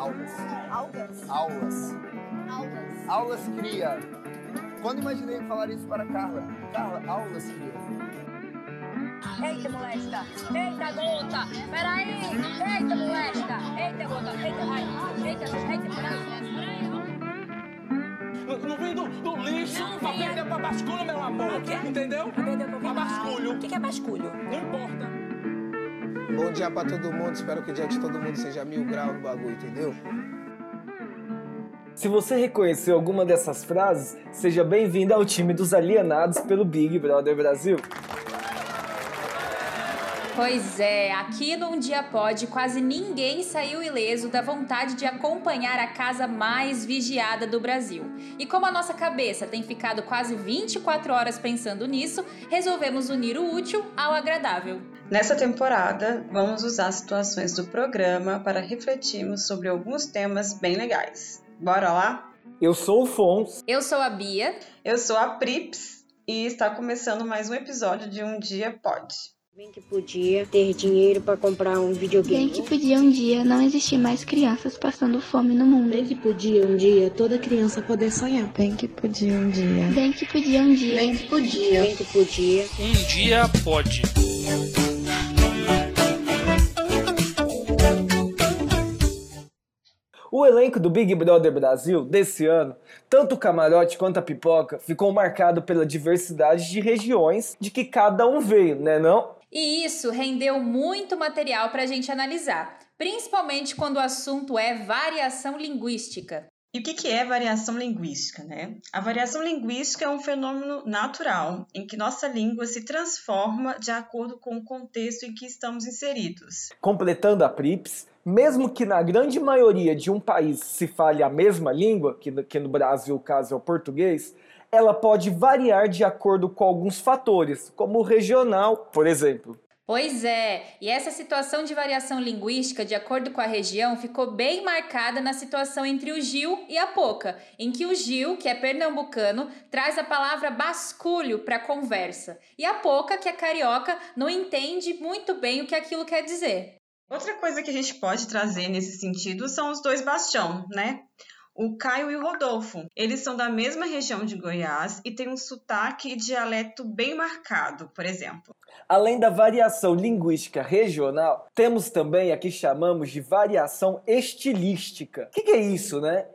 Aulas. Algas. Aulas. Algas. Aulas cria. Quando imaginei falar isso para Carla? Carla, aulas cria. Eita, molesta. Eita, gota. Peraí. Eita, molesta. Eita, gota. Eita, ai. Eita, eita, peraí. Não, não vem do, do lixo pra perder pra basculho, meu amor. Entendeu? A basculho. O que que é basculho? Não importa. Bom dia pra todo mundo, espero que o dia de todo mundo seja mil graus no bagulho, entendeu? Se você reconheceu alguma dessas frases, seja bem-vindo ao time dos alienados pelo Big Brother Brasil. Pois é, aqui no Um Dia Pode, quase ninguém saiu ileso da vontade de acompanhar a casa mais vigiada do Brasil. E como a nossa cabeça tem ficado quase 24 horas pensando nisso, resolvemos unir o útil ao agradável. Nessa temporada, vamos usar situações do programa para refletirmos sobre alguns temas bem legais. Bora lá? Eu sou o Fons. Eu sou a Bia. Eu sou a Prips e está começando mais um episódio de Um Dia Pode. Bem que podia ter dinheiro para comprar um videogame. Bem que podia um dia não existir mais crianças passando fome no mundo. Bem que podia um dia toda criança poder sonhar. Bem que podia um dia. Bem que podia um dia. Bem que podia. Bem que podia. Um dia pode. O elenco do Big Brother Brasil desse ano, tanto o camarote quanto a pipoca, ficou marcado pela diversidade de regiões de que cada um veio, né não? E isso rendeu muito material para a gente analisar, principalmente quando o assunto é variação linguística. E o que é variação linguística, né? A variação linguística é um fenômeno natural em que nossa língua se transforma de acordo com o contexto em que estamos inseridos. Completando a Prips, mesmo que na grande maioria de um país se fale a mesma língua, que no, que no Brasil o caso é o português, ela pode variar de acordo com alguns fatores, como o regional, por exemplo. Pois é, e essa situação de variação linguística, de acordo com a região, ficou bem marcada na situação entre o Gil e a Poca, em que o Gil, que é pernambucano, traz a palavra basculho para a conversa, e a Poca, que é carioca, não entende muito bem o que aquilo quer dizer. Outra coisa que a gente pode trazer nesse sentido são os dois bastião, né? O Caio e o Rodolfo. Eles são da mesma região de Goiás e têm um sotaque e dialeto bem marcado, por exemplo. Além da variação linguística regional, temos também a que chamamos de variação estilística. O que, que é isso, né?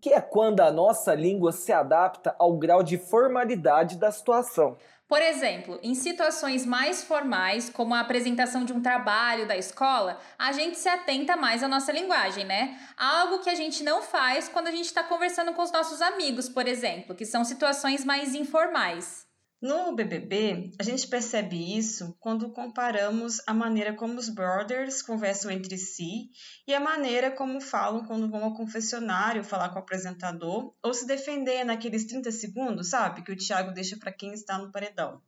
Que é quando a nossa língua se adapta ao grau de formalidade da situação. Por exemplo, em situações mais formais, como a apresentação de um trabalho da escola, a gente se atenta mais à nossa linguagem, né? Algo que a gente não faz quando a gente está conversando com os nossos amigos, por exemplo, que são situações mais informais. No BBB, a gente percebe isso quando comparamos a maneira como os brothers conversam entre si e a maneira como falam quando vão ao confessionário falar com o apresentador ou se defender naqueles 30 segundos, sabe? Que o Thiago deixa para quem está no paredão.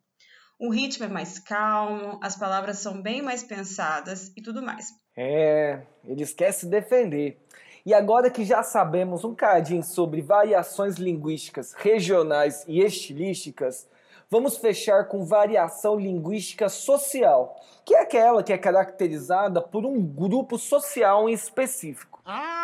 O ritmo é mais calmo, as palavras são bem mais pensadas e tudo mais. É, eles querem se defender. E agora que já sabemos um cadinho sobre variações linguísticas regionais e estilísticas, vamos fechar com variação linguística social, que é aquela que é caracterizada por um grupo social em específico. Ah,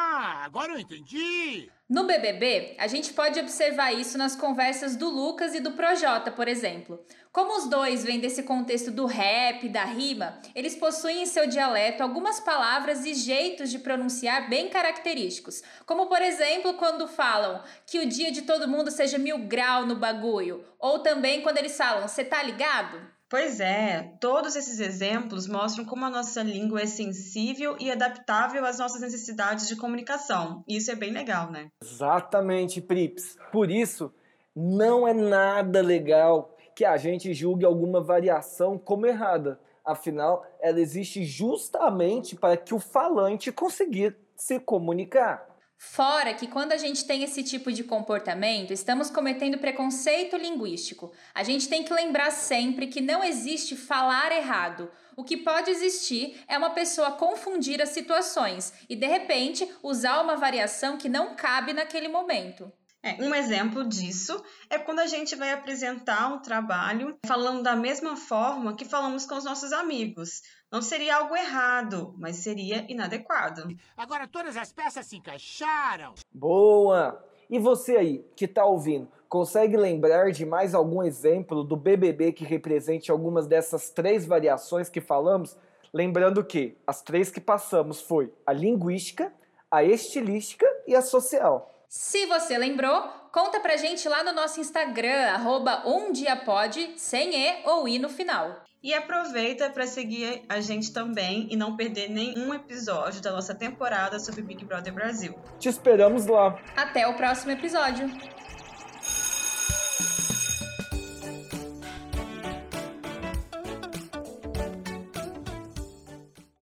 agora eu entendi! No BBB, a gente pode observar isso nas conversas do Lucas e do Projota, por exemplo. Como os dois vêm desse contexto do rap, da rima, eles possuem em seu dialeto algumas palavras e jeitos de pronunciar bem característicos. Como, por exemplo, quando falam que o dia de todo mundo seja mil grau no bagulho. Ou também quando eles falam, você tá ligado? Pois é, todos esses exemplos mostram como a nossa língua é sensível e adaptável às nossas necessidades de comunicação. Isso é bem legal, né? Exatamente, Prips. Por isso, não é nada legal que a gente julgue alguma variação como errada. Afinal, ela existe justamente para que o falante consiga se comunicar. Fora que quando a gente tem esse tipo de comportamento, estamos cometendo preconceito linguístico. A gente tem que lembrar sempre que não existe falar errado. O que pode existir é uma pessoa confundir as situações e, de repente, usar uma variação que não cabe naquele momento. É, um exemplo disso é quando a gente vai apresentar um trabalho falando da mesma forma que falamos com os nossos amigos. Não seria algo errado, mas seria inadequado. Agora todas as peças se encaixaram. Boa! E você aí, que tá ouvindo, consegue lembrar de mais algum exemplo do BBB que represente algumas dessas três variações que falamos? Lembrando que as três que passamos foi a linguística, a estilística e a social. Se você lembrou, conta pra gente lá no nosso Instagram, arroba umdiapod, sem E ou I no final. E aproveita para seguir a gente também e não perder nenhum episódio da nossa temporada sobre Big Brother Brasil. Te esperamos lá. Até o próximo episódio.